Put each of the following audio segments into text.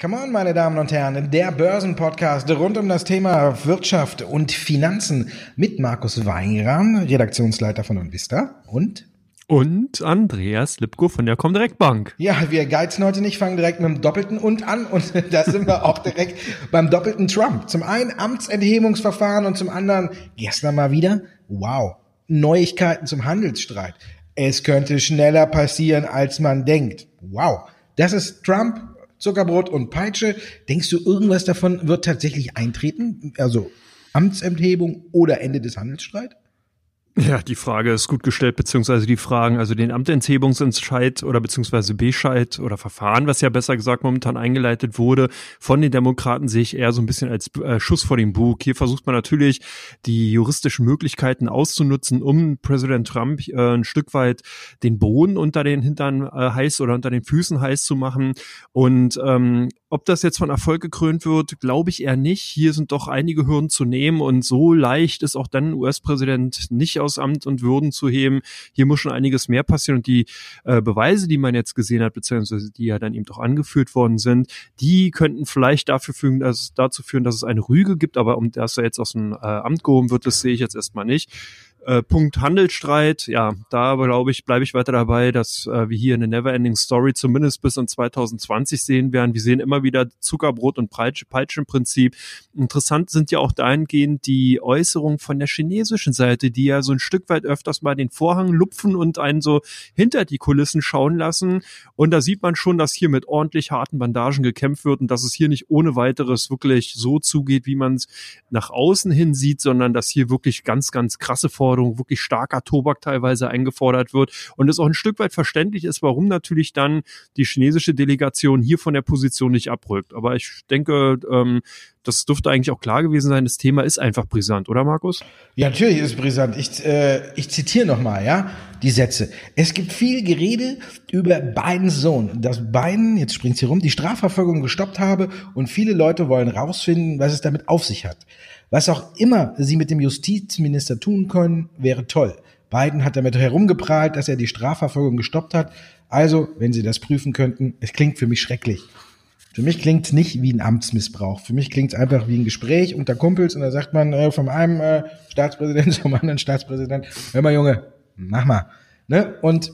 Come on, meine Damen und Herren, der Börsenpodcast rund um das Thema Wirtschaft und Finanzen mit Markus Weingram, Redaktionsleiter von Unvista und und Andreas Lipko von der Comdirect Bank. Ja, wir geizen heute nicht, fangen direkt mit dem doppelten und an und da sind wir auch direkt beim doppelten Trump. Zum einen Amtsenthebungsverfahren und zum anderen gestern mal wieder, wow, Neuigkeiten zum Handelsstreit. Es könnte schneller passieren, als man denkt. Wow. Das ist Trump Zuckerbrot und Peitsche. Denkst du, irgendwas davon wird tatsächlich eintreten? Also Amtsenthebung oder Ende des Handelsstreits? Ja, die Frage ist gut gestellt, beziehungsweise die Fragen, also den Amtenthebungsentscheid oder beziehungsweise Bescheid oder Verfahren, was ja besser gesagt momentan eingeleitet wurde, von den Demokraten sehe ich eher so ein bisschen als äh, Schuss vor dem Bug. Hier versucht man natürlich, die juristischen Möglichkeiten auszunutzen, um Präsident Trump äh, ein Stück weit den Boden unter den Hintern äh, heiß oder unter den Füßen heiß zu machen. Und ähm, ob das jetzt von Erfolg gekrönt wird, glaube ich eher nicht. Hier sind doch einige Hürden zu nehmen und so leicht ist auch dann US-Präsident nicht aus Amt und Würden zu heben. Hier muss schon einiges mehr passieren und die äh, Beweise, die man jetzt gesehen hat, beziehungsweise die ja dann eben doch angeführt worden sind, die könnten vielleicht dafür führen, dass, dazu führen, dass es eine Rüge gibt, aber um das er jetzt aus dem äh, Amt gehoben wird, das sehe ich jetzt erstmal nicht. Äh, Punkt Handelsstreit, ja, da glaube ich, bleibe ich weiter dabei, dass äh, wir hier eine Neverending Story zumindest bis in 2020 sehen werden. Wir sehen immer wieder Zuckerbrot und Peitsche, Peitschenprinzip. Interessant sind ja auch dahingehend die Äußerungen von der chinesischen Seite, die ja so ein Stück weit öfters mal den Vorhang lupfen und einen so hinter die Kulissen schauen lassen. Und da sieht man schon, dass hier mit ordentlich harten Bandagen gekämpft wird und dass es hier nicht ohne weiteres wirklich so zugeht, wie man es nach außen hin sieht, sondern dass hier wirklich ganz, ganz krasse Forderungen Forderung wirklich starker Tobak teilweise eingefordert wird und es auch ein Stück weit verständlich ist, warum natürlich dann die chinesische Delegation hier von der Position nicht abrückt. Aber ich denke, ähm, das dürfte eigentlich auch klar gewesen sein. Das Thema ist einfach brisant, oder Markus? Ja, natürlich ist es brisant. Ich, äh, ich zitiere nochmal, ja, die Sätze. Es gibt viel Gerede über Bidens Sohn, dass Biden, jetzt springt sie rum, die Strafverfolgung gestoppt habe und viele Leute wollen rausfinden, was es damit auf sich hat. Was auch immer sie mit dem Justizminister tun können, wäre toll. Biden hat damit herumgeprahlt, dass er die Strafverfolgung gestoppt hat. Also, wenn Sie das prüfen könnten, es klingt für mich schrecklich. Für mich klingt es nicht wie ein Amtsmissbrauch. Für mich klingt es einfach wie ein Gespräch unter Kumpels und da sagt man äh, vom einen äh, Staatspräsident zum anderen Staatspräsident, hör mal Junge, mach mal. Ne? Und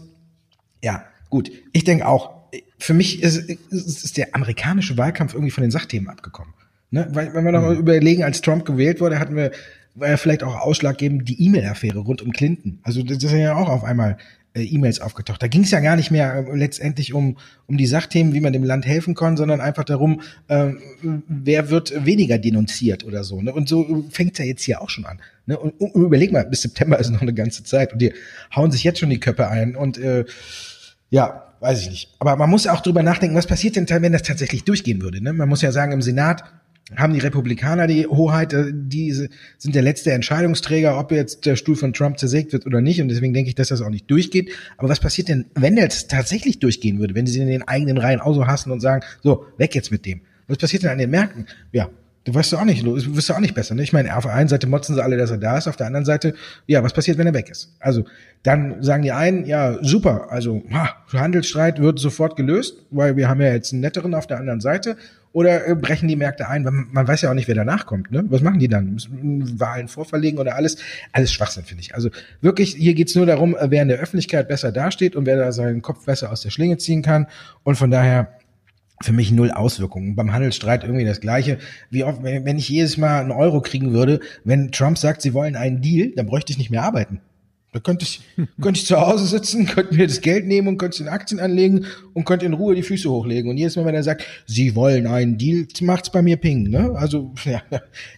ja, gut, ich denke auch, für mich ist, ist der amerikanische Wahlkampf irgendwie von den Sachthemen abgekommen. Ne? Weil, wenn wir noch mal mhm. überlegen, als Trump gewählt wurde, hatten wir, war ja vielleicht auch ausschlaggebend die E-Mail-Affäre rund um Clinton. Also das ist ja auch auf einmal äh, E-Mails aufgetaucht. Da ging es ja gar nicht mehr äh, letztendlich um, um die Sachthemen, wie man dem Land helfen kann, sondern einfach darum, äh, wer wird weniger denunziert oder so. Ne? Und so fängt ja jetzt hier auch schon an. Ne? Und, und überleg mal, bis September ist noch eine ganze Zeit und die hauen sich jetzt schon die Köpfe ein und äh, ja, weiß ich nicht. Aber man muss auch drüber nachdenken, was passiert denn, wenn das tatsächlich durchgehen würde. Ne? Man muss ja sagen, im Senat haben die Republikaner die Hoheit, äh, die sind der letzte Entscheidungsträger, ob jetzt der Stuhl von Trump zersägt wird oder nicht. Und deswegen denke ich, dass das auch nicht durchgeht. Aber was passiert denn, wenn das tatsächlich durchgehen würde, wenn sie in den eigenen Reihen auch so hassen und sagen, so, weg jetzt mit dem? Was passiert denn an den Märkten? Ja, du weißt du auch nicht, du wirst du auch nicht besser. Ne? Ich meine, auf der einen Seite motzen sie alle, dass er da ist, auf der anderen Seite, ja, was passiert, wenn er weg ist? Also, dann sagen die einen, ja, super, also ha, Handelsstreit wird sofort gelöst, weil wir haben ja jetzt einen netteren auf der anderen Seite. Oder äh, brechen die Märkte ein? Man, man weiß ja auch nicht, wer danach kommt. Ne? Was machen die dann? Müssen Wahlen vorverlegen oder alles? Alles Schwachsinn, finde ich. Also wirklich, hier geht's nur darum, äh, wer in der Öffentlichkeit besser dasteht und wer da seinen Kopf besser aus der Schlinge ziehen kann. Und von daher für mich null Auswirkungen. Beim Handelsstreit irgendwie das Gleiche. Wie oft, wenn ich jedes Mal einen Euro kriegen würde, wenn Trump sagt, sie wollen einen Deal, dann bräuchte ich nicht mehr arbeiten. Da könnte ich, könnte ich zu Hause sitzen, könnte mir das Geld nehmen und könnte es in Aktien anlegen und könnte in Ruhe die Füße hochlegen. Und jedes Mal, wenn er sagt, Sie wollen einen Deal, macht's bei mir Ping, ne? Also, ja,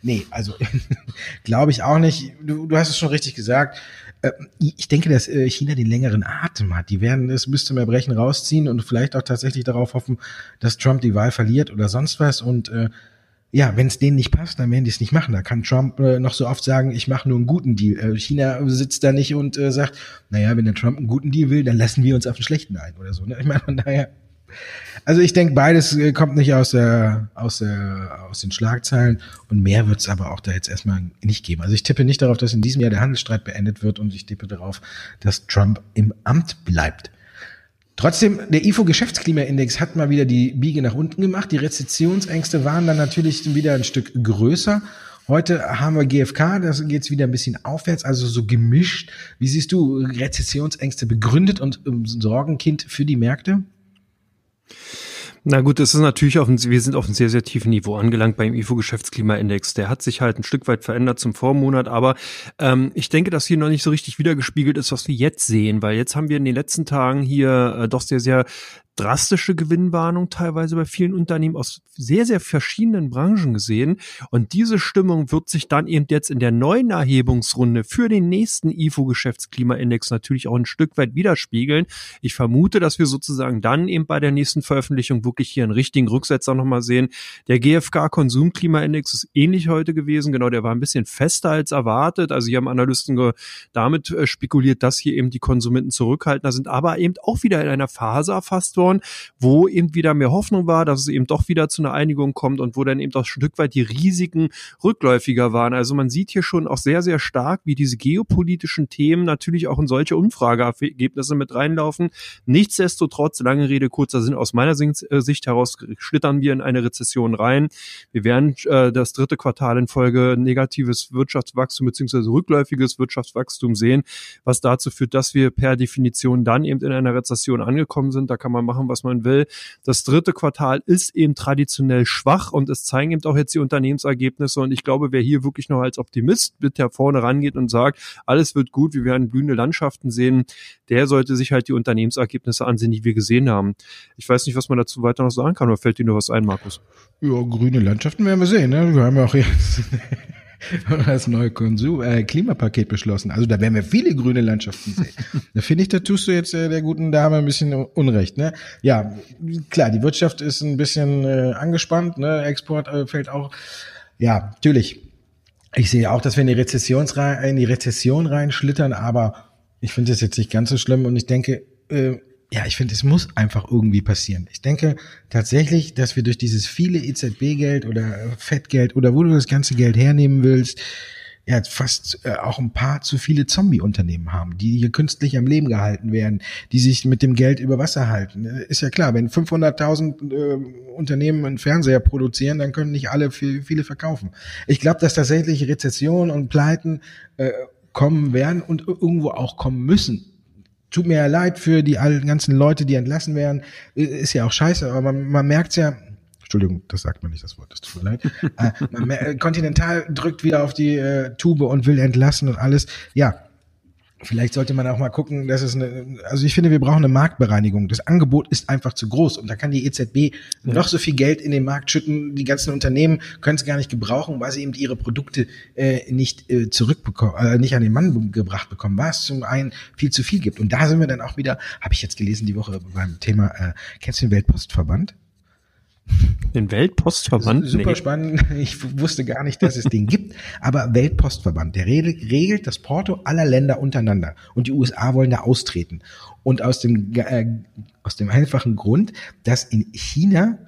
nee, also, glaube ich auch nicht. Du, du hast es schon richtig gesagt. Äh, ich denke, dass äh, China den längeren Atem hat. Die werden es bis zum Erbrechen rausziehen und vielleicht auch tatsächlich darauf hoffen, dass Trump die Wahl verliert oder sonst was und, äh, ja, wenn es denen nicht passt, dann werden die es nicht machen. Da kann Trump äh, noch so oft sagen, ich mache nur einen guten Deal. Äh, China sitzt da nicht und äh, sagt, naja, wenn der Trump einen guten Deal will, dann lassen wir uns auf einen schlechten ein oder so. Ne? Ich meine, daher, Also ich denke, beides äh, kommt nicht aus der, aus der, aus den Schlagzeilen und mehr wird es aber auch da jetzt erstmal nicht geben. Also ich tippe nicht darauf, dass in diesem Jahr der Handelsstreit beendet wird und ich tippe darauf, dass Trump im Amt bleibt. Trotzdem, der IFO-Geschäftsklimaindex hat mal wieder die Biege nach unten gemacht. Die Rezessionsängste waren dann natürlich wieder ein Stück größer. Heute haben wir GfK, da geht es wieder ein bisschen aufwärts, also so gemischt. Wie siehst du Rezessionsängste begründet und Sorgenkind für die Märkte? Na gut, das ist natürlich auf ein, wir sind auf einem sehr, sehr tiefen Niveau angelangt beim IFO-Geschäftsklimaindex. Der hat sich halt ein Stück weit verändert zum Vormonat, aber ähm, ich denke, dass hier noch nicht so richtig wiedergespiegelt ist, was wir jetzt sehen, weil jetzt haben wir in den letzten Tagen hier äh, doch sehr, sehr drastische Gewinnwarnung teilweise bei vielen Unternehmen aus sehr, sehr verschiedenen Branchen gesehen. Und diese Stimmung wird sich dann eben jetzt in der neuen Erhebungsrunde für den nächsten IFO-Geschäftsklimaindex natürlich auch ein Stück weit widerspiegeln. Ich vermute, dass wir sozusagen dann eben bei der nächsten Veröffentlichung wirklich hier einen richtigen Rücksetzer nochmal sehen. Der GfK-Konsumklimaindex ist ähnlich heute gewesen. Genau, der war ein bisschen fester als erwartet. Also hier haben Analysten damit äh, spekuliert, dass hier eben die Konsumenten zurückhaltender sind, aber eben auch wieder in einer Phase erfasst worden, wo eben wieder mehr Hoffnung war, dass es eben doch wieder zu einer Einigung kommt und wo dann eben doch ein Stück weit die Risiken rückläufiger waren. Also man sieht hier schon auch sehr, sehr stark, wie diese geopolitischen Themen natürlich auch in solche Umfrageergebnisse mit reinlaufen. Nichtsdestotrotz, lange Rede, kurzer Sinn, aus meiner äh, Sicht heraus schlittern wir in eine Rezession rein. Wir werden äh, das dritte Quartal in Folge negatives Wirtschaftswachstum beziehungsweise rückläufiges Wirtschaftswachstum sehen, was dazu führt, dass wir per Definition dann eben in einer Rezession angekommen sind. Da kann man machen, was man will. Das dritte Quartal ist eben traditionell schwach und es zeigen eben auch jetzt die Unternehmensergebnisse. Und ich glaube, wer hier wirklich noch als Optimist mit der vorne rangeht und sagt, alles wird gut, wir werden blühende Landschaften sehen, der sollte sich halt die Unternehmensergebnisse ansehen, die wir gesehen haben. Ich weiß nicht, was man dazu weiter noch sagen kann, oder fällt dir nur was ein, Markus? Ja, grüne Landschaften werden wir sehen. Ne? Wir haben ja auch jetzt das neue Konsum, äh, Klimapaket beschlossen. Also da werden wir viele grüne Landschaften sehen. da finde ich, da tust du jetzt äh, der guten Dame ein bisschen Unrecht. Ne? Ja, klar, die Wirtschaft ist ein bisschen äh, angespannt, ne? Export äh, fällt auch. Ja, natürlich. Ich sehe auch, dass wir in die, Rezession rein, in die Rezession reinschlittern, aber ich finde das jetzt nicht ganz so schlimm und ich denke, äh, ja, ich finde, es muss einfach irgendwie passieren. Ich denke tatsächlich, dass wir durch dieses viele EZB-Geld oder Fettgeld oder wo du das ganze Geld hernehmen willst, ja, fast äh, auch ein paar zu viele Zombie-Unternehmen haben, die hier künstlich am Leben gehalten werden, die sich mit dem Geld über Wasser halten. Ist ja klar, wenn 500.000 äh, Unternehmen einen Fernseher produzieren, dann können nicht alle viel, viele verkaufen. Ich glaube, dass tatsächlich Rezessionen und Pleiten äh, kommen werden und irgendwo auch kommen müssen tut mir ja leid für die ganzen Leute, die entlassen werden. Ist ja auch scheiße, aber man, man merkt ja, Entschuldigung, das sagt man nicht, das Wort, das tut mir leid. äh, man, Continental drückt wieder auf die äh, Tube und will entlassen und alles. Ja, Vielleicht sollte man auch mal gucken, dass es eine, also ich finde, wir brauchen eine Marktbereinigung. Das Angebot ist einfach zu groß und da kann die EZB ja. noch so viel Geld in den Markt schütten. Die ganzen Unternehmen können es gar nicht gebrauchen, weil sie eben ihre Produkte äh, nicht äh, zurückbekommen, äh, nicht an den Mann gebracht bekommen, weil es zum einen viel zu viel gibt. Und da sind wir dann auch wieder, habe ich jetzt gelesen die Woche beim Thema, äh, kennst du den Weltpostverband? Den Weltpostverband? Super nee. spannend. Ich wusste gar nicht, dass es den gibt. Aber Weltpostverband, der regelt das Porto aller Länder untereinander. Und die USA wollen da austreten. Und aus dem, äh, aus dem einfachen Grund, dass in China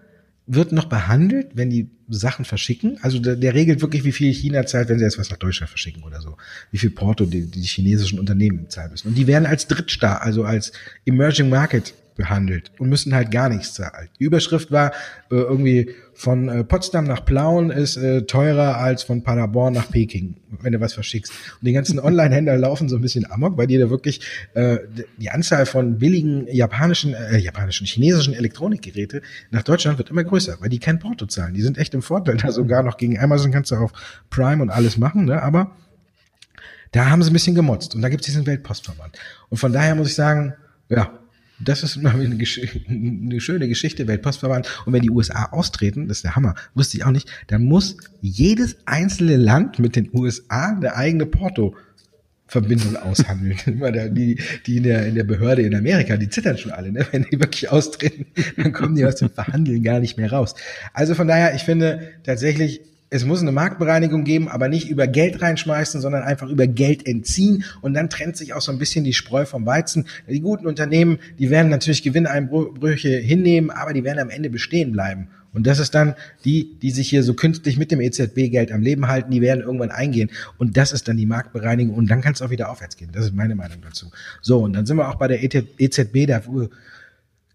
wird noch behandelt, wenn die Sachen verschicken. Also der, der regelt wirklich, wie viel China zahlt, wenn sie jetzt was nach Deutschland verschicken oder so. Wie viel Porto die, die chinesischen Unternehmen zahlen müssen. Und die werden als Drittstaat, also als Emerging Market behandelt und müssen halt gar nichts zahlen. Die Überschrift war äh, irgendwie von äh, Potsdam nach Plauen ist äh, teurer als von Paderborn nach Peking, wenn du was verschickst. Und die ganzen Online-Händler laufen so ein bisschen amok, weil die da wirklich äh, die Anzahl von billigen japanischen, äh, japanischen, chinesischen Elektronikgeräte nach Deutschland wird immer größer, weil die kein Porto zahlen. Die sind echt im Vorteil da sogar noch gegen Amazon kannst du auf Prime und alles machen, ne? aber da haben sie ein bisschen gemotzt und da gibt es diesen Weltpostverband. Und von daher muss ich sagen, ja, das ist eine, eine schöne Geschichte, Weltpostverband. Und wenn die USA austreten, das ist der Hammer, wusste ich auch nicht, dann muss jedes einzelne Land mit den USA eine eigene Porto Verbindung aushandeln. die, die in der, in der Behörde in Amerika, die zittern schon alle, ne? wenn die wirklich austreten, dann kommen die aus dem Verhandeln gar nicht mehr raus. Also von daher, ich finde tatsächlich, es muss eine Marktbereinigung geben, aber nicht über Geld reinschmeißen, sondern einfach über Geld entziehen. Und dann trennt sich auch so ein bisschen die Spreu vom Weizen. Die guten Unternehmen, die werden natürlich Gewinneinbrüche hinnehmen, aber die werden am Ende bestehen bleiben. Und das ist dann die, die sich hier so künstlich mit dem EZB-Geld am Leben halten, die werden irgendwann eingehen. Und das ist dann die Marktbereinigung. Und dann kann es auch wieder aufwärts gehen. Das ist meine Meinung dazu. So, und dann sind wir auch bei der EZB, e da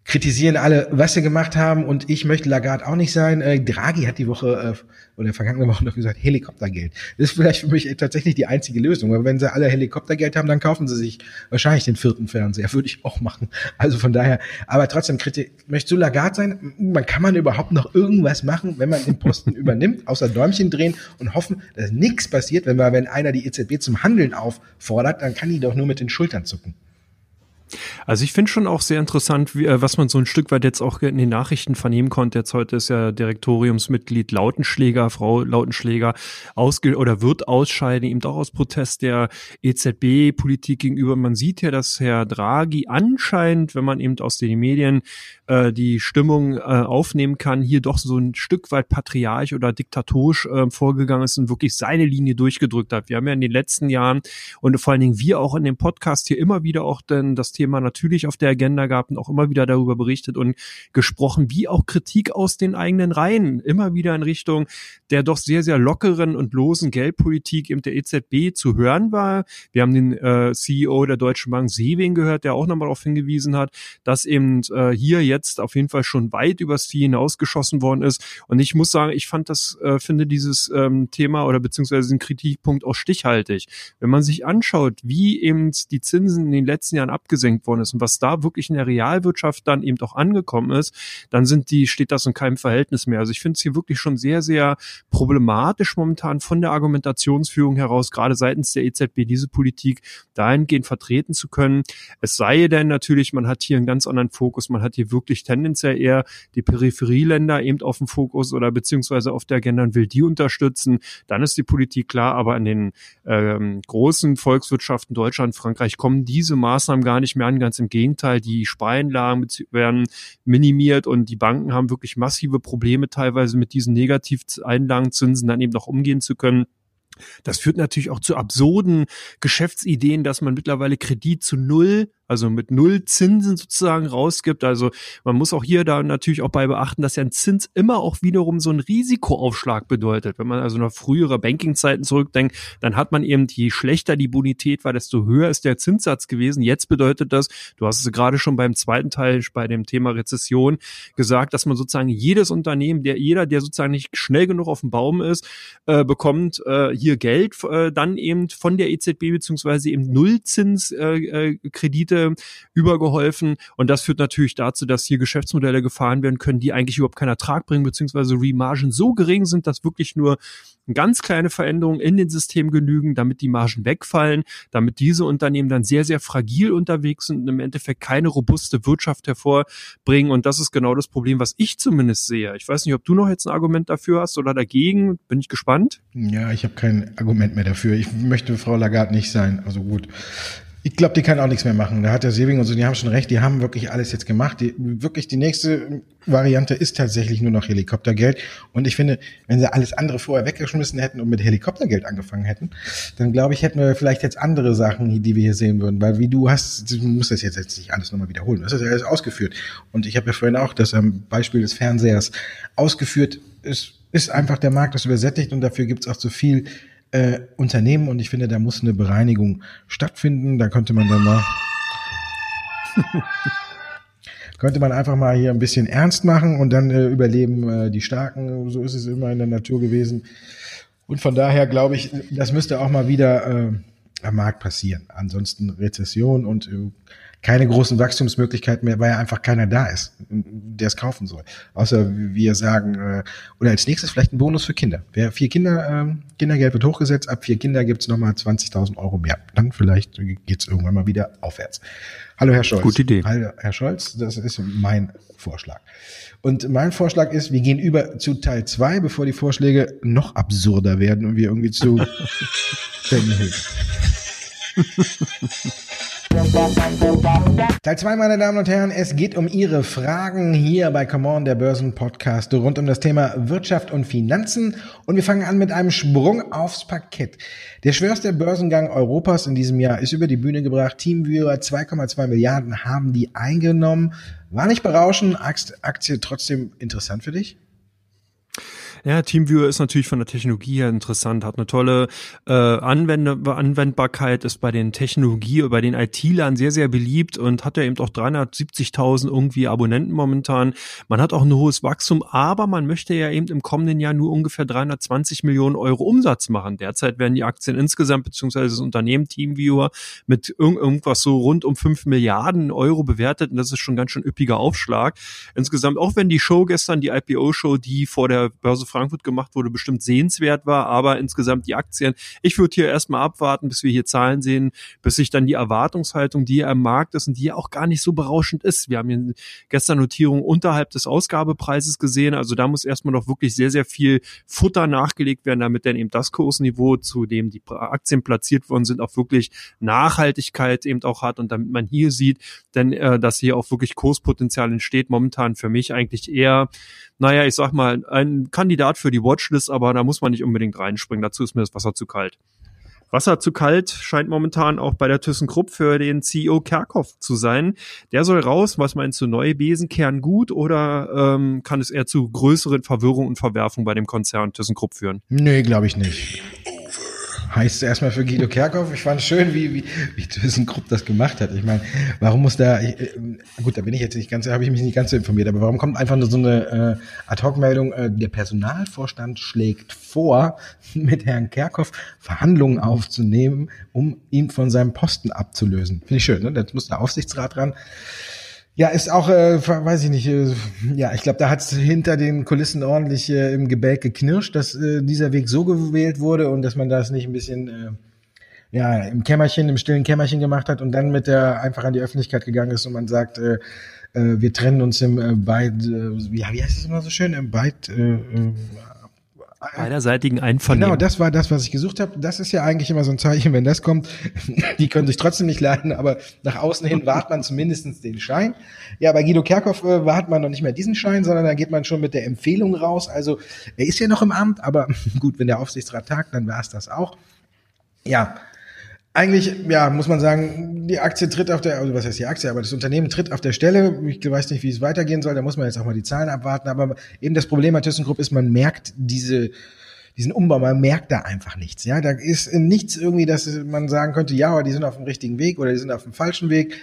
kritisieren alle, was sie gemacht haben und ich möchte Lagarde auch nicht sein. Äh, Draghi hat die Woche äh, oder vergangene Woche noch gesagt, Helikoptergeld. Das ist vielleicht für mich tatsächlich die einzige Lösung, weil wenn sie alle Helikoptergeld haben, dann kaufen sie sich wahrscheinlich den vierten Fernseher, würde ich auch machen. Also von daher, aber trotzdem, Kritik, möchtest du Lagarde sein? Man kann man überhaupt noch irgendwas machen, wenn man den Posten übernimmt, außer Däumchen drehen und hoffen, dass nichts passiert, wenn man, wenn einer die EZB zum Handeln auffordert, dann kann die doch nur mit den Schultern zucken. Also ich finde schon auch sehr interessant, wie, äh, was man so ein Stück weit jetzt auch in den Nachrichten vernehmen konnte. Jetzt heute ist ja Direktoriumsmitglied Lautenschläger, Frau Lautenschläger, ausge oder wird ausscheiden, eben auch aus Protest der EZB-Politik gegenüber. Man sieht ja, dass Herr Draghi anscheinend, wenn man eben aus den Medien äh, die Stimmung äh, aufnehmen kann, hier doch so ein Stück weit patriarch oder diktatorisch äh, vorgegangen ist und wirklich seine Linie durchgedrückt hat. Wir haben ja in den letzten Jahren und vor allen Dingen wir auch in dem Podcast hier immer wieder auch denn das Thema natürlich auf der Agenda gehabt und auch immer wieder darüber berichtet und gesprochen, wie auch Kritik aus den eigenen Reihen immer wieder in Richtung der doch sehr, sehr lockeren und losen Geldpolitik eben der EZB zu hören war. Wir haben den äh, CEO der Deutschen Bank Sewing gehört, der auch nochmal darauf hingewiesen hat, dass eben äh, hier jetzt jetzt auf jeden Fall schon weit übers Ziel hinausgeschossen worden ist. Und ich muss sagen, ich fand das, äh, finde dieses ähm, Thema oder beziehungsweise den Kritikpunkt auch stichhaltig. Wenn man sich anschaut, wie eben die Zinsen in den letzten Jahren abgesenkt worden ist und was da wirklich in der Realwirtschaft dann eben auch angekommen ist, dann sind die, steht das in keinem Verhältnis mehr. Also ich finde es hier wirklich schon sehr, sehr problematisch momentan von der Argumentationsführung heraus, gerade seitens der EZB, diese Politik dahingehend vertreten zu können. Es sei denn natürlich, man hat hier einen ganz anderen Fokus, man hat hier wirklich wirklich tendenziell eher die Peripherieländer eben auf dem Fokus oder beziehungsweise auf der Agenda und will die unterstützen, dann ist die Politik klar, aber in den ähm, großen Volkswirtschaften Deutschland, Frankreich kommen diese Maßnahmen gar nicht mehr an, ganz im Gegenteil, die Spareinlagen werden minimiert und die Banken haben wirklich massive Probleme teilweise mit diesen Negativeinlagenzinsen dann eben noch umgehen zu können. Das führt natürlich auch zu absurden Geschäftsideen, dass man mittlerweile Kredit zu null also mit null Zinsen sozusagen rausgibt. Also man muss auch hier da natürlich auch bei beachten, dass ja ein Zins immer auch wiederum so ein Risikoaufschlag bedeutet. Wenn man also noch frühere Bankingzeiten zurückdenkt, dann hat man eben, je schlechter die Bonität war, desto höher ist der Zinssatz gewesen. Jetzt bedeutet das, du hast es gerade schon beim zweiten Teil bei dem Thema Rezession gesagt, dass man sozusagen jedes Unternehmen, der jeder, der sozusagen nicht schnell genug auf dem Baum ist, äh, bekommt äh, hier Geld äh, dann eben von der EZB beziehungsweise eben Nullzinskredite übergeholfen. Und das führt natürlich dazu, dass hier Geschäftsmodelle gefahren werden können, die eigentlich überhaupt keinen Ertrag bringen, beziehungsweise Remargen so gering sind, dass wirklich nur ganz kleine Veränderungen in den Systemen genügen, damit die Margen wegfallen, damit diese Unternehmen dann sehr, sehr fragil unterwegs sind und im Endeffekt keine robuste Wirtschaft hervorbringen. Und das ist genau das Problem, was ich zumindest sehe. Ich weiß nicht, ob du noch jetzt ein Argument dafür hast oder dagegen. Bin ich gespannt. Ja, ich habe kein Argument mehr dafür. Ich möchte Frau Lagarde nicht sein. Also gut. Ich glaube, die kann auch nichts mehr machen. Da hat der Seving und so, die haben schon recht, die haben wirklich alles jetzt gemacht. Die, wirklich die nächste Variante ist tatsächlich nur noch Helikoptergeld. Und ich finde, wenn sie alles andere vorher weggeschmissen hätten und mit Helikoptergeld angefangen hätten, dann glaube ich, hätten wir vielleicht jetzt andere Sachen, die wir hier sehen würden. Weil wie du hast, du musst das jetzt, jetzt nicht alles nochmal wiederholen. Das ist ja alles ausgeführt. Und ich habe ja vorhin auch das Beispiel des Fernsehers ausgeführt. Es ist einfach der Markt ist übersättigt und dafür gibt es auch zu viel äh, Unternehmen und ich finde, da muss eine Bereinigung stattfinden. Da könnte man dann mal könnte man einfach mal hier ein bisschen ernst machen und dann äh, überleben äh, die Starken. So ist es immer in der Natur gewesen. Und von daher glaube ich, das müsste auch mal wieder äh, am Markt passieren. Ansonsten Rezession und äh, keine großen Wachstumsmöglichkeiten mehr, weil ja einfach keiner da ist, der es kaufen soll. Außer wir sagen, äh, oder als nächstes vielleicht ein Bonus für Kinder. Wer vier Kinder, äh, Kindergeld wird hochgesetzt, ab vier Kinder gibt's nochmal 20.000 Euro mehr. Dann vielleicht geht's irgendwann mal wieder aufwärts. Hallo Herr Scholz. Gute Idee. Hallo Herr Scholz, das ist mein Vorschlag. Und mein Vorschlag ist, wir gehen über zu Teil zwei, bevor die Vorschläge noch absurder werden und wir irgendwie zu Teil 2, meine Damen und Herren, es geht um Ihre Fragen hier bei Come On, der Börsen-Podcast, rund um das Thema Wirtschaft und Finanzen. Und wir fangen an mit einem Sprung aufs Parkett. Der schwerste Börsengang Europas in diesem Jahr ist über die Bühne gebracht. Teamviewer 2,2 Milliarden haben die eingenommen. War nicht berauschend, Aktie trotzdem interessant für dich? Ja, TeamViewer ist natürlich von der Technologie her interessant, hat eine tolle äh, Anwend Anwendbarkeit, ist bei den Technologie, bei den IT-Lern sehr, sehr beliebt und hat ja eben auch 370.000 irgendwie Abonnenten momentan. Man hat auch ein hohes Wachstum, aber man möchte ja eben im kommenden Jahr nur ungefähr 320 Millionen Euro Umsatz machen. Derzeit werden die Aktien insgesamt, beziehungsweise das Unternehmen TeamViewer mit irg irgendwas so rund um 5 Milliarden Euro bewertet und das ist schon ganz schön üppiger Aufschlag. Insgesamt, auch wenn die Show gestern, die IPO-Show, die vor der Börse Frankfurt gemacht wurde, bestimmt sehenswert war, aber insgesamt die Aktien. Ich würde hier erstmal abwarten, bis wir hier Zahlen sehen, bis sich dann die Erwartungshaltung, die am Markt ist und die auch gar nicht so berauschend ist. Wir haben hier gestern Notierungen unterhalb des Ausgabepreises gesehen, also da muss erstmal noch wirklich sehr, sehr viel Futter nachgelegt werden, damit dann eben das Kursniveau, zu dem die Aktien platziert worden sind, auch wirklich Nachhaltigkeit eben auch hat und damit man hier sieht, denn äh, dass hier auch wirklich Kurspotenzial entsteht, momentan für mich eigentlich eher naja, ich sag mal, ein Kandidat für die Watchlist, aber da muss man nicht unbedingt reinspringen. Dazu ist mir das Wasser zu kalt. Wasser zu kalt scheint momentan auch bei der ThyssenKrupp für den CEO Kerkhoff zu sein. Der soll raus. Was meinst du, neue Besen kehren gut oder ähm, kann es eher zu größeren Verwirrung und Verwerfung bei dem Konzern ThyssenKrupp führen? Nee, glaube ich nicht heißt erstmal für Guido Kerkhoff. Ich fand schön, wie, wie, wie ThyssenKrupp das gemacht hat. Ich meine, warum muss da, ich, äh, gut, da bin ich jetzt nicht ganz, habe ich mich nicht ganz so informiert, aber warum kommt einfach nur so eine äh, Ad-Hoc-Meldung, äh, der Personalvorstand schlägt vor, mit Herrn Kerkhoff Verhandlungen aufzunehmen, um ihn von seinem Posten abzulösen. Finde ich schön, ne? Da muss der Aufsichtsrat dran. Ja, ist auch, äh, weiß ich nicht, äh, ja, ich glaube, da hat es hinter den Kulissen ordentlich äh, im Gebälk geknirscht, dass äh, dieser Weg so gewählt wurde und dass man das nicht ein bisschen äh, ja, im Kämmerchen, im stillen Kämmerchen gemacht hat und dann mit der einfach an die Öffentlichkeit gegangen ist und man sagt, äh, äh, wir trennen uns im äh, Beid, äh, wie, wie heißt das immer so schön, im Beid, äh, äh, beiderseitigen Einvernehmen. Genau, das war das, was ich gesucht habe. Das ist ja eigentlich immer so ein Zeichen, wenn das kommt. Die können sich trotzdem nicht leiden, aber nach außen hin wahrt man zumindestens den Schein. Ja, bei Guido Kerkhoff äh, wahrt man noch nicht mehr diesen Schein, sondern da geht man schon mit der Empfehlung raus. Also er ist ja noch im Amt, aber gut, wenn der Aufsichtsrat tagt, dann war es das auch. Ja, eigentlich, ja, muss man sagen, die Aktie tritt auf der, also was heißt die Aktie, aber das Unternehmen tritt auf der Stelle. Ich weiß nicht, wie es weitergehen soll, da muss man jetzt auch mal die Zahlen abwarten. Aber eben das Problem bei ThyssenKrupp ist, man merkt diese, diesen Umbau, man merkt da einfach nichts. Ja, da ist nichts irgendwie, dass man sagen könnte, ja, aber die sind auf dem richtigen Weg oder die sind auf dem falschen Weg.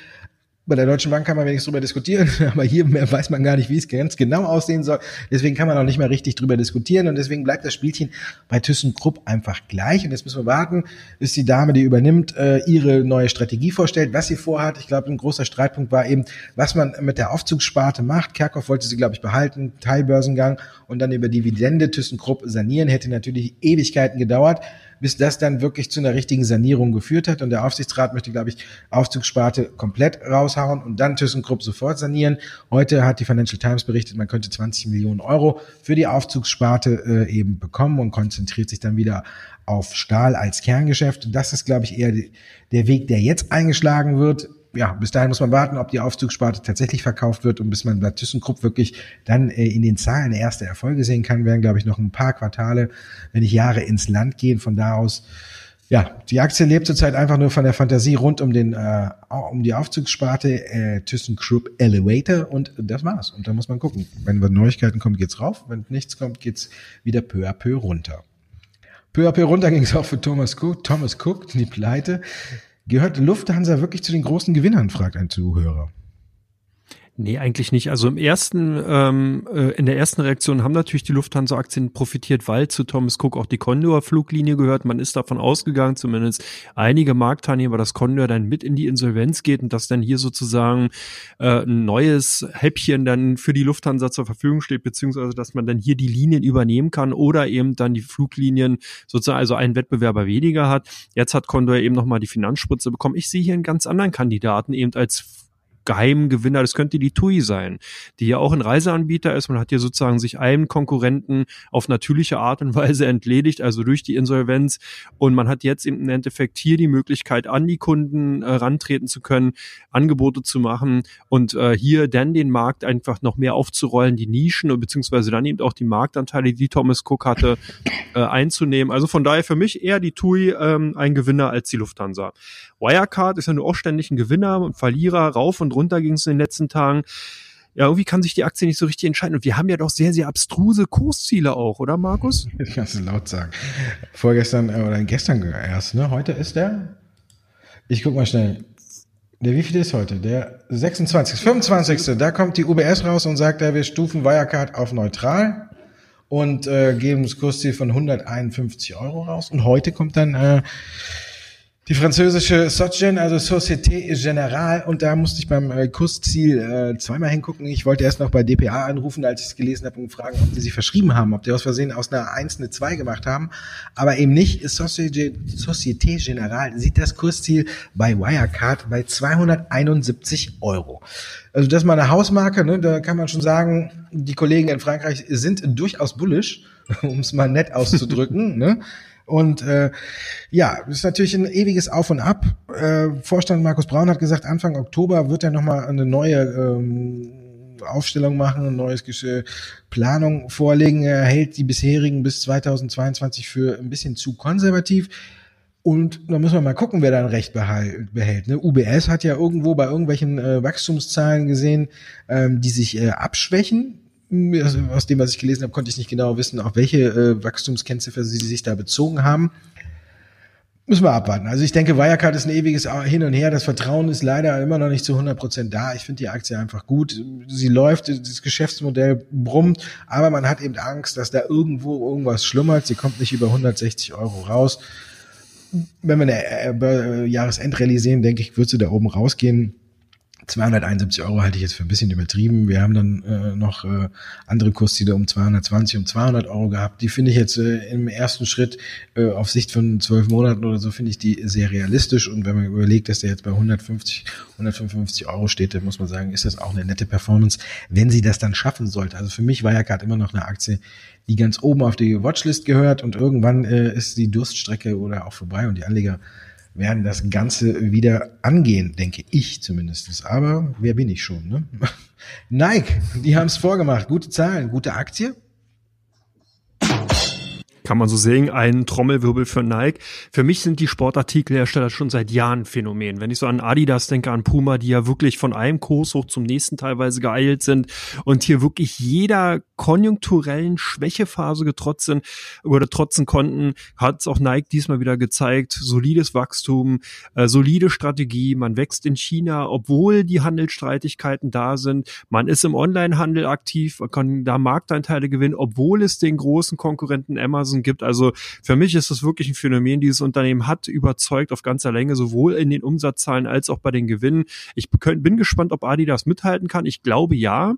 Bei der Deutschen Bank kann man wenigstens drüber diskutieren, aber hier weiß man gar nicht, wie es ganz genau aussehen soll. Deswegen kann man auch nicht mehr richtig drüber diskutieren und deswegen bleibt das Spielchen bei ThyssenKrupp einfach gleich. Und jetzt müssen wir warten, bis die Dame, die übernimmt, äh, ihre neue Strategie vorstellt, was sie vorhat. Ich glaube, ein großer Streitpunkt war eben, was man mit der Aufzugssparte macht. Kerkhoff wollte sie, glaube ich, behalten, Teilbörsengang und dann über Dividende ThyssenKrupp sanieren. Hätte natürlich Ewigkeiten gedauert bis das dann wirklich zu einer richtigen Sanierung geführt hat. Und der Aufsichtsrat möchte, glaube ich, Aufzugssparte komplett raushauen und dann ThyssenKrupp sofort sanieren. Heute hat die Financial Times berichtet, man könnte 20 Millionen Euro für die Aufzugssparte äh, eben bekommen und konzentriert sich dann wieder auf Stahl als Kerngeschäft. Das ist, glaube ich, eher der Weg, der jetzt eingeschlagen wird ja, bis dahin muss man warten, ob die Aufzugssparte tatsächlich verkauft wird und bis man bei ThyssenKrupp wirklich dann äh, in den Zahlen erste Erfolge sehen kann, werden, glaube ich, noch ein paar Quartale, wenn nicht Jahre ins Land gehen. Von da aus, ja, die Aktie lebt zurzeit einfach nur von der Fantasie rund um den, äh, um die Aufzugssparte äh, ThyssenKrupp Elevator und das war's. Und da muss man gucken. Wenn Neuigkeiten kommen, geht's rauf. Wenn nichts kommt, geht's wieder peu à peu runter. Peu à peu runter ging es auch für Thomas Cook. Thomas Cook, die Pleite. Gehört Lufthansa wirklich zu den großen Gewinnern, fragt ein Zuhörer. Nee, eigentlich nicht. Also im ersten, ähm, äh, in der ersten Reaktion haben natürlich die Lufthansa-Aktien profitiert, weil zu Thomas Cook auch die Condor-Fluglinie gehört. Man ist davon ausgegangen, zumindest einige Marktteilnehmer, dass Condor dann mit in die Insolvenz geht und dass dann hier sozusagen äh, ein neues Häppchen dann für die Lufthansa zur Verfügung steht, beziehungsweise dass man dann hier die Linien übernehmen kann oder eben dann die Fluglinien sozusagen, also einen Wettbewerber weniger hat. Jetzt hat Condor eben nochmal die Finanzspritze bekommen. Ich sehe hier einen ganz anderen Kandidaten eben als geheimen Gewinner, das könnte die TUI sein, die ja auch ein Reiseanbieter ist. Man hat hier sozusagen sich einem Konkurrenten auf natürliche Art und Weise entledigt, also durch die Insolvenz. Und man hat jetzt im Endeffekt hier die Möglichkeit, an die Kunden äh, rantreten zu können, Angebote zu machen und äh, hier dann den Markt einfach noch mehr aufzurollen, die Nischen und beziehungsweise dann eben auch die Marktanteile, die Thomas Cook hatte, äh, einzunehmen. Also von daher für mich eher die TUI ähm, ein Gewinner als die Lufthansa. Wirecard ist ja nur auch ständig ein Gewinner und Verlierer. Rauf und runter ging es in den letzten Tagen. Ja, irgendwie kann sich die Aktie nicht so richtig entscheiden. Und wir haben ja doch sehr, sehr abstruse Kursziele auch, oder Markus? Ich kann es laut sagen. Vorgestern äh, oder gestern erst, ne? Heute ist der? Ich guck mal schnell. Der wie viel ist heute? Der 26. 25. Da kommt die UBS raus und sagt, wir stufen Wirecard auf neutral und äh, geben das Kursziel von 151 Euro raus. Und heute kommt dann äh, die französische Sotgen, also Société Générale, und da musste ich beim äh, Kursziel äh, zweimal hingucken. Ich wollte erst noch bei DPA anrufen, als ich es gelesen habe und fragen, ob die sich verschrieben haben, ob die aus Versehen aus einer 1 eine 2 gemacht haben, aber eben nicht. Société, Société Générale sieht das Kursziel bei Wirecard bei 271 Euro. Also das ist mal eine Hausmarke, ne? da kann man schon sagen, die Kollegen in Frankreich sind durchaus bullish, um es mal nett auszudrücken. ne? Und äh, ja, das ist natürlich ein ewiges Auf und Ab. Äh, Vorstand Markus Braun hat gesagt, Anfang Oktober wird er nochmal eine neue ähm, Aufstellung machen, eine neues Geschirr, Planung vorlegen. Er hält die bisherigen bis 2022 für ein bisschen zu konservativ. Und da müssen wir mal gucken, wer dann Recht behält. Ne? UBS hat ja irgendwo bei irgendwelchen äh, Wachstumszahlen gesehen, ähm, die sich äh, abschwächen aus dem, was ich gelesen habe, konnte ich nicht genau wissen, auf welche äh, Wachstumskennziffer sie sich da bezogen haben. Müssen wir abwarten. Also ich denke, Wirecard ist ein ewiges Hin und Her. Das Vertrauen ist leider immer noch nicht zu 100 Prozent da. Ich finde die Aktie einfach gut. Sie läuft, das Geschäftsmodell brummt, aber man hat eben Angst, dass da irgendwo irgendwas schlummert. Sie kommt nicht über 160 Euro raus. Wenn wir eine äh, äh, Jahresendrallye sehen, denke ich, wird sie da oben rausgehen. 271 Euro halte ich jetzt für ein bisschen übertrieben. Wir haben dann äh, noch äh, andere Kursziele um 220, um 200 Euro gehabt. Die finde ich jetzt äh, im ersten Schritt äh, auf Sicht von zwölf Monaten oder so finde ich die sehr realistisch. Und wenn man überlegt, dass der jetzt bei 150, 155 Euro steht, dann muss man sagen, ist das auch eine nette Performance, wenn sie das dann schaffen sollte. Also für mich war ja gerade immer noch eine Aktie, die ganz oben auf die Watchlist gehört und irgendwann äh, ist die Durststrecke oder auch vorbei und die Anleger werden das Ganze wieder angehen, denke ich zumindest. Aber wer bin ich schon? Ne? Nike, die haben es vorgemacht. Gute Zahlen, gute Aktie kann man so sehen, ein Trommelwirbel für Nike. Für mich sind die Sportartikelhersteller schon seit Jahren Phänomen. Wenn ich so an Adidas denke, an Puma, die ja wirklich von einem Kurs hoch zum nächsten teilweise geeilt sind und hier wirklich jeder konjunkturellen Schwächephase getrotzen oder trotzen konnten, hat es auch Nike diesmal wieder gezeigt. Solides Wachstum, äh, solide Strategie. Man wächst in China, obwohl die Handelsstreitigkeiten da sind. Man ist im Onlinehandel aktiv, man kann da Markteinteile gewinnen, obwohl es den großen Konkurrenten Amazon Chancen gibt. Also für mich ist das wirklich ein Phänomen. Dieses Unternehmen hat überzeugt auf ganzer Länge, sowohl in den Umsatzzahlen als auch bei den Gewinnen. Ich bin gespannt, ob Adidas mithalten kann. Ich glaube ja.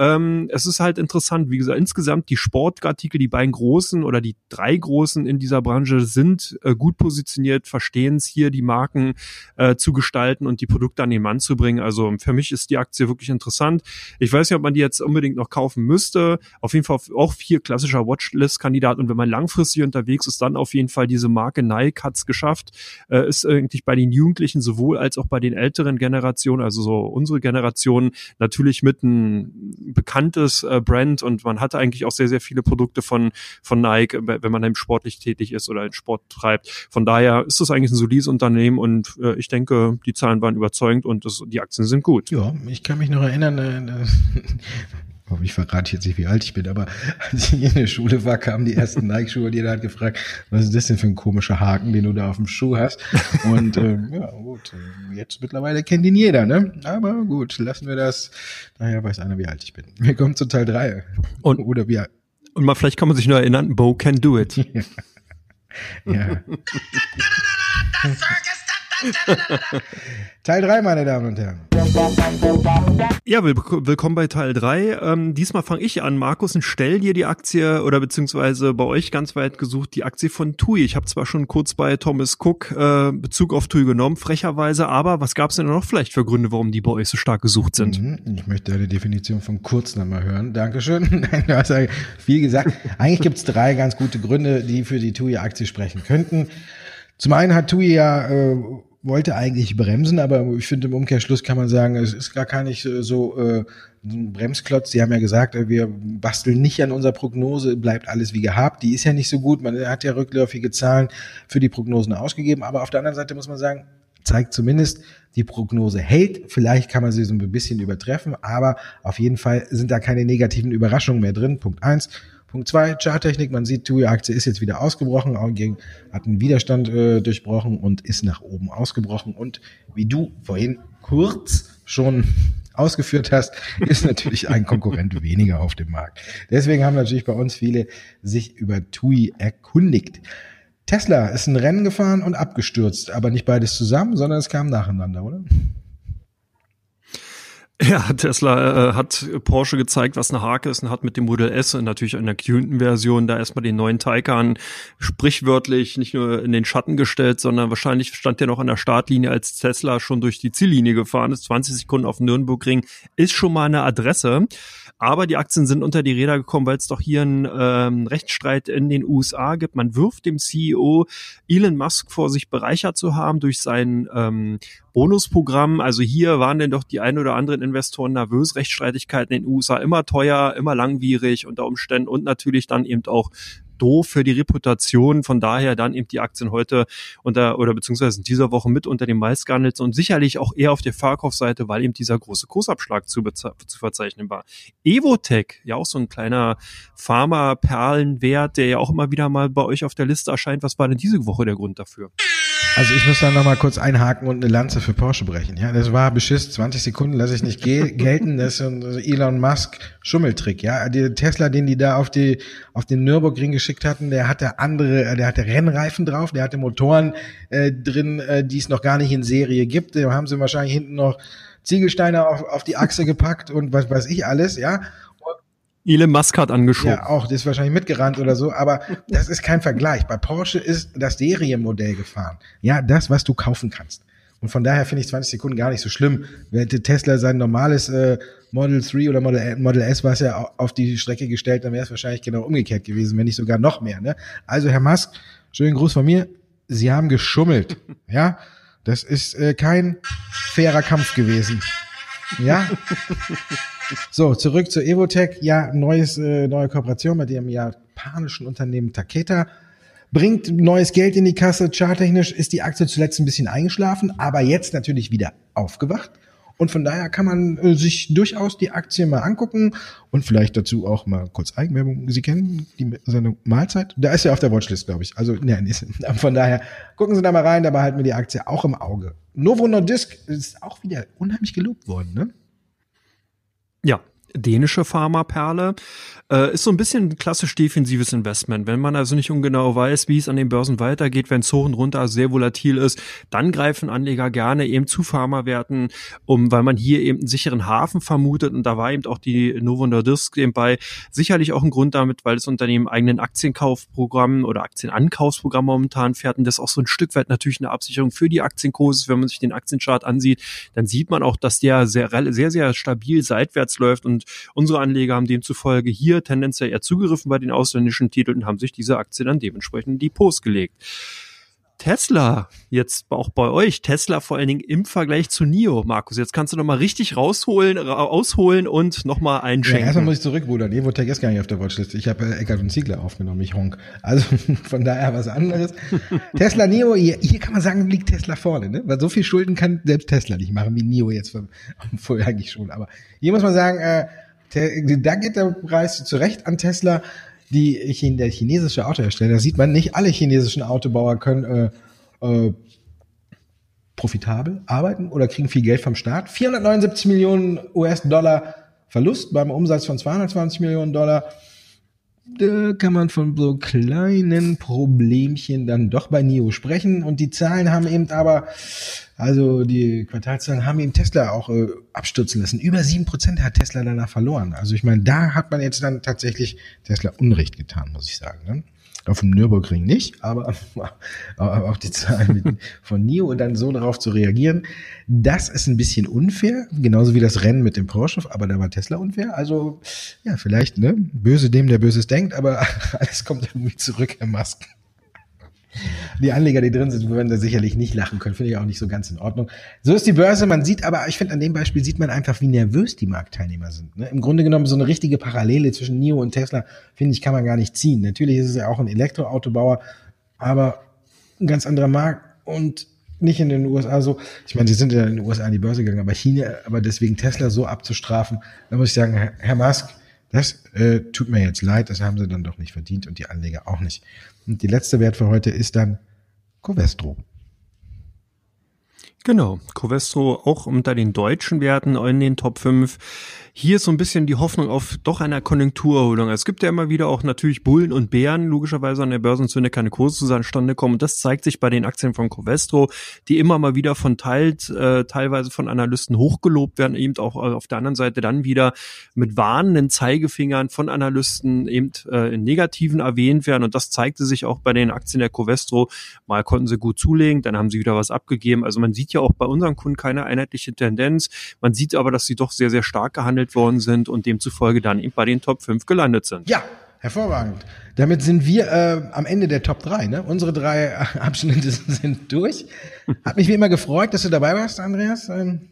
Ähm, es ist halt interessant, wie gesagt, insgesamt die Sportartikel, die beiden großen oder die drei großen in dieser Branche sind äh, gut positioniert, verstehen es hier, die Marken äh, zu gestalten und die Produkte an den Mann zu bringen. Also für mich ist die Aktie wirklich interessant. Ich weiß nicht, ob man die jetzt unbedingt noch kaufen müsste. Auf jeden Fall auch vier klassischer Watchlist-Kandidat. Und wenn man langfristig unterwegs ist, dann auf jeden Fall diese Marke Nike hat's geschafft, äh, ist eigentlich bei den Jugendlichen sowohl als auch bei den älteren Generationen, also so unsere Generation, natürlich mit ein bekanntes äh, Brand und man hatte eigentlich auch sehr, sehr viele Produkte von, von Nike, wenn man eben sportlich tätig ist oder Sport treibt. Von daher ist das eigentlich ein solides Unternehmen und äh, ich denke, die Zahlen waren überzeugend und das, die Aktien sind gut. Ja, ich kann mich noch erinnern, äh, ich verrate jetzt nicht, wie alt ich bin, aber als ich in der Schule war, kamen die ersten Nike-Schuhe und jeder hat gefragt, was ist das denn für ein komischer Haken, den du da auf dem Schuh hast? Und äh, ja, gut, jetzt mittlerweile kennt ihn jeder, ne? Aber gut, lassen wir das. Naja, weiß einer, wie alt ich bin. Wir kommen zu Teil drei Und, Oder wie alt. Und mal vielleicht kann man sich nur erinnern, Bo can do it. ja. ja. Teil 3, meine Damen und Herren. Ja, will willkommen bei Teil 3. Ähm, diesmal fange ich an, Markus, und stell dir die Aktie oder beziehungsweise bei euch ganz weit gesucht die Aktie von TUI. Ich habe zwar schon kurz bei Thomas Cook äh, Bezug auf TUI genommen, frecherweise, aber was gab es denn noch vielleicht für Gründe, warum die bei euch so stark gesucht sind? Mhm, ich möchte eine Definition von kurz nochmal hören. Dankeschön. Nein, du hast ja viel gesagt. Eigentlich gibt es drei ganz gute Gründe, die für die TUI-Aktie sprechen könnten. Zum einen hat TUI ja äh, wollte eigentlich bremsen, aber ich finde im Umkehrschluss kann man sagen, es ist gar gar nicht so äh, ein Bremsklotz. Sie haben ja gesagt, äh, wir basteln nicht an unserer Prognose, bleibt alles wie gehabt. Die ist ja nicht so gut. Man hat ja rückläufige Zahlen für die Prognosen ausgegeben, aber auf der anderen Seite muss man sagen, zeigt zumindest, die Prognose hält. Vielleicht kann man sie so ein bisschen übertreffen, aber auf jeden Fall sind da keine negativen Überraschungen mehr drin. Punkt eins. Punkt zwei, Charttechnik. Man sieht, TUI-Aktie ist jetzt wieder ausgebrochen, hat einen Widerstand äh, durchbrochen und ist nach oben ausgebrochen. Und wie du vorhin kurz schon ausgeführt hast, ist natürlich ein Konkurrent weniger auf dem Markt. Deswegen haben natürlich bei uns viele sich über TUI erkundigt. Tesla ist ein Rennen gefahren und abgestürzt, aber nicht beides zusammen, sondern es kam nacheinander, oder? Ja, Tesla äh, hat Porsche gezeigt, was eine Hake ist und hat mit dem Model S und natürlich einer Tuned-Version da erstmal den neuen Taycan sprichwörtlich nicht nur in den Schatten gestellt, sondern wahrscheinlich stand der noch an der Startlinie, als Tesla schon durch die Ziellinie gefahren ist. 20 Sekunden auf dem Nürnbergring ist schon mal eine Adresse. Aber die Aktien sind unter die Räder gekommen, weil es doch hier einen ähm, Rechtsstreit in den USA gibt. Man wirft dem CEO Elon Musk vor, sich bereichert zu haben durch sein ähm, Bonusprogramm. Also hier waren denn doch die ein oder anderen Investoren nervös. Rechtsstreitigkeiten in den USA immer teuer, immer langwierig unter Umständen und natürlich dann eben auch doof für die Reputation. Von daher dann eben die Aktien heute unter oder beziehungsweise in dieser Woche mit unter dem Mais gehandelt und sicherlich auch eher auf der Verkaufsseite, weil eben dieser große Kursabschlag zu, zu verzeichnen war. Evotech, ja auch so ein kleiner Pharma-Perlenwert, der ja auch immer wieder mal bei euch auf der Liste erscheint. Was war denn diese Woche der Grund dafür? Also ich muss da nochmal kurz einhaken und eine Lanze für Porsche brechen. Ja, das war Beschiss, 20 Sekunden lasse ich nicht gelten. Das ist ein Elon Musk Schummeltrick. Ja, der Tesla, den die da auf die auf den Nürburgring geschickt hatten, der hatte andere, der hatte Rennreifen drauf, der hatte Motoren äh, drin, äh, die es noch gar nicht in Serie gibt. Da haben sie wahrscheinlich hinten noch Ziegelsteine auf, auf die Achse gepackt und was weiß ich alles. Ja, Elon Musk hat angeschoben. Ja, auch, der ist wahrscheinlich mitgerannt oder so, aber das ist kein Vergleich. Bei Porsche ist das Serienmodell gefahren. Ja, das, was du kaufen kannst. Und von daher finde ich 20 Sekunden gar nicht so schlimm. Hätte Tesla sein normales äh, Model 3 oder Model, Model S was ja auf die Strecke gestellt, dann wäre es wahrscheinlich genau umgekehrt gewesen, wenn nicht sogar noch mehr. Ne? Also Herr Musk, schönen Gruß von mir. Sie haben geschummelt. Ja, das ist äh, kein fairer Kampf gewesen. Ja. So, zurück zu Evotech. Ja, neues, äh, neue Kooperation mit dem japanischen Unternehmen Taketa. Bringt neues Geld in die Kasse. Charttechnisch ist die Aktie zuletzt ein bisschen eingeschlafen, aber jetzt natürlich wieder aufgewacht. Und von daher kann man äh, sich durchaus die Aktie mal angucken und vielleicht dazu auch mal kurz Eigenwerbung. Sie kennen die Sendung Mahlzeit? Da ist ja auf der Watchlist, glaube ich. Also, ne, ist, von daher gucken Sie da mal rein, dabei halten wir die Aktie auch im Auge. Novo Nordisk ist auch wieder unheimlich gelobt worden, ne? Ja, dänische Pharmaperle. Äh, ist so ein bisschen klassisch defensives Investment. Wenn man also nicht ungenau weiß, wie es an den Börsen weitergeht, wenn es hoch und runter sehr volatil ist, dann greifen Anleger gerne eben zu Pharmawerten, um, weil man hier eben einen sicheren Hafen vermutet. Und da war eben auch die Novo Nordisk eben bei. Sicherlich auch ein Grund damit, weil das Unternehmen eigenen Aktienkaufprogramm oder Aktienankaufsprogramm momentan fährt und das auch so ein Stück weit natürlich eine Absicherung für die Aktienkurse. Wenn man sich den Aktienchart ansieht, dann sieht man auch, dass der sehr, sehr, sehr stabil seitwärts läuft und unsere Anleger haben demzufolge hier tendenziell eher zugegriffen bei den ausländischen Titeln und haben sich diese Aktien dann dementsprechend in Depots gelegt. Tesla, jetzt auch bei euch, Tesla vor allen Dingen im Vergleich zu NIO, Markus. Jetzt kannst du noch mal richtig rausholen, ausholen und noch mal einschenken. Ja, erstmal muss ich zurückrudern. Evotech ist gar nicht auf der Watchlist. Ich habe äh, Eckert und Ziegler aufgenommen, ich honk. Also von daher was anderes. Tesla, NIO, hier, hier, kann man sagen, liegt Tesla vorne, ne? Weil so viel Schulden kann selbst Tesla nicht machen, wie NIO jetzt vorher eigentlich schon. Aber hier muss man sagen, äh, da geht der Preis zu Recht an Tesla. Die, der chinesische Autohersteller, da sieht man nicht, alle chinesischen Autobauer können äh, äh, profitabel arbeiten oder kriegen viel Geld vom Staat. 479 Millionen US-Dollar Verlust beim Umsatz von 220 Millionen Dollar. da kann man von so kleinen Problemchen dann doch bei NIO sprechen. Und die Zahlen haben eben aber, also die Quartalzahlen haben eben Tesla auch äh, abstürzen lassen. Über sieben Prozent hat Tesla danach verloren. Also ich meine, da hat man jetzt dann tatsächlich Tesla Unrecht getan, muss ich sagen. Ne? Auf dem Nürburgring nicht, aber, aber auf die Zahlen von NIO und dann so darauf zu reagieren, das ist ein bisschen unfair, genauso wie das Rennen mit dem Porsche, aber da war Tesla unfair. Also ja, vielleicht, ne? Böse dem, der Böses denkt, aber alles kommt irgendwie zurück, Herr Masken. Die Anleger, die drin sind, würden da sicherlich nicht lachen können. Finde ich auch nicht so ganz in Ordnung. So ist die Börse. Man sieht aber, ich finde, an dem Beispiel sieht man einfach, wie nervös die Marktteilnehmer sind. Ne? Im Grunde genommen so eine richtige Parallele zwischen NIO und Tesla, finde ich, kann man gar nicht ziehen. Natürlich ist es ja auch ein Elektroautobauer, aber ein ganz anderer Markt und nicht in den USA so. Ich meine, sie sind ja in den USA an die Börse gegangen, aber China, aber deswegen Tesla so abzustrafen, da muss ich sagen, Herr, Musk, das äh, tut mir jetzt leid, das haben sie dann doch nicht verdient und die Anleger auch nicht. Und die letzte Wert für heute ist dann Covestro. Genau, Covestro auch unter den deutschen Werten in den Top 5 hier ist so ein bisschen die Hoffnung auf doch einer Konjunkturerholung. Es gibt ja immer wieder auch natürlich Bullen und Bären, logischerweise an der Börsenzone keine Kurse zustande kommen. Und das zeigt sich bei den Aktien von Covestro, die immer mal wieder von teilt, äh, teilweise von Analysten hochgelobt werden, eben auch auf der anderen Seite dann wieder mit warnenden Zeigefingern von Analysten eben äh, in Negativen erwähnt werden. Und das zeigte sich auch bei den Aktien der Covestro. Mal konnten sie gut zulegen, dann haben sie wieder was abgegeben. Also man sieht ja auch bei unseren Kunden keine einheitliche Tendenz. Man sieht aber, dass sie doch sehr, sehr stark gehandelt worden sind und demzufolge dann eben bei den Top 5 gelandet sind. Ja, hervorragend. Damit sind wir äh, am Ende der Top 3. Ne? Unsere drei Abschnitte sind durch. Hat mich wie immer gefreut, dass du dabei warst, Andreas. Ähm,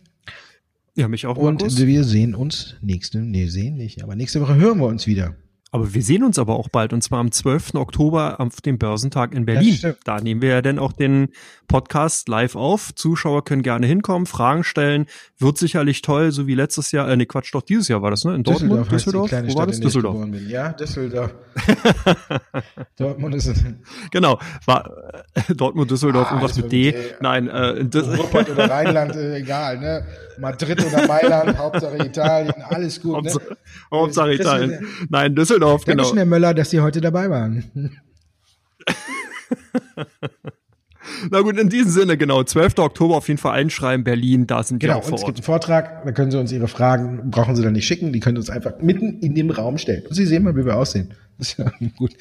ja, mich auch. Und Markus. wir sehen uns nächste, nee, sehen nicht, aber nächste Woche hören wir uns wieder. Aber wir sehen uns aber auch bald und zwar am 12. Oktober auf dem Börsentag in Berlin. Da nehmen wir ja dann auch den Podcast live auf. Zuschauer können gerne hinkommen, Fragen stellen. Wird sicherlich toll, so wie letztes Jahr, äh, nee, Quatsch, doch dieses Jahr war das, ne? In Dortmund, Düsseldorf? Düsseldorf? Wo war das? Düsseldorf. Ja, Düsseldorf. Dortmund ist es. Genau, war äh, Dortmund, Düsseldorf, ah, irgendwas mit D. D. Nein, äh, Ruhrpott oder Rheinland, äh, egal, ne? Madrid oder Mailand, Hauptsache Italien, alles gut, ne? Hauptsache Italien. Nein, Düsseldorf, Dankeschön, genau. Dankeschön, Herr Möller, dass Sie heute dabei waren. Na gut, in diesem Sinne, genau. 12. Oktober auf jeden Fall einschreiben, Berlin, da sind genau, wir vor und es gibt einen Vortrag, da können Sie uns Ihre Fragen, brauchen Sie dann nicht schicken, die können Sie uns einfach mitten in dem Raum stellen. Und Sie sehen mal, wie wir aussehen. Das ist ja gut.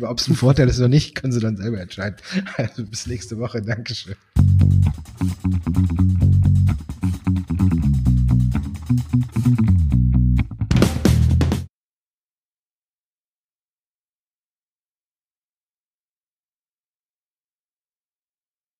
Ob es ein Vorteil ist oder nicht, können Sie dann selber entscheiden. Also bis nächste Woche. Dankeschön.